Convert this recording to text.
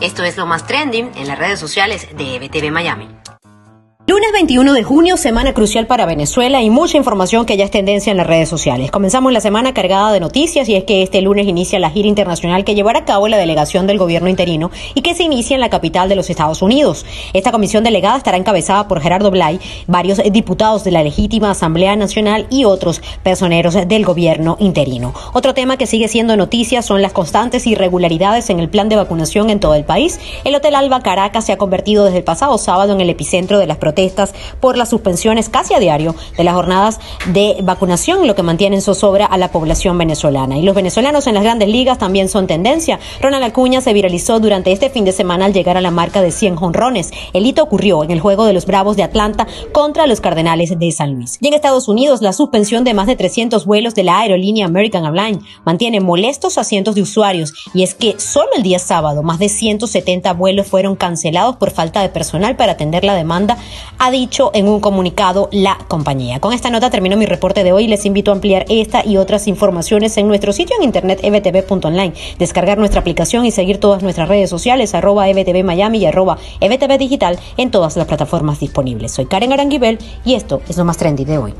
Esto es lo más trending en las redes sociales de EBTV Miami. Lunes 21 de junio, semana crucial para Venezuela y mucha información que ya es tendencia en las redes sociales. Comenzamos la semana cargada de noticias y es que este lunes inicia la gira internacional que llevará a cabo la delegación del gobierno interino y que se inicia en la capital de los Estados Unidos. Esta comisión delegada estará encabezada por Gerardo Blay, varios diputados de la legítima Asamblea Nacional y otros personeros del gobierno interino. Otro tema que sigue siendo noticia son las constantes irregularidades en el plan de vacunación en todo el país. El Hotel Alba Caracas se ha convertido desde el pasado sábado en el epicentro de las protestas por las suspensiones casi a diario de las jornadas de vacunación, lo que mantiene en zozobra a la población venezolana. Y los venezolanos en las grandes ligas también son tendencia. Ronald Acuña se viralizó durante este fin de semana al llegar a la marca de 100 jonrones. El hito ocurrió en el juego de los Bravos de Atlanta contra los Cardenales de San Luis. Y en Estados Unidos, la suspensión de más de 300 vuelos de la aerolínea American Airlines mantiene molestos a cientos de usuarios. Y es que solo el día sábado, más de 170 vuelos fueron cancelados por falta de personal para atender la demanda ha dicho en un comunicado la compañía. Con esta nota termino mi reporte de hoy y les invito a ampliar esta y otras informaciones en nuestro sitio en internet ebtv.online, descargar nuestra aplicación y seguir todas nuestras redes sociales arroba Miami y arroba ebtv digital en todas las plataformas disponibles. Soy Karen Aranguibel y esto es lo más trendy de hoy.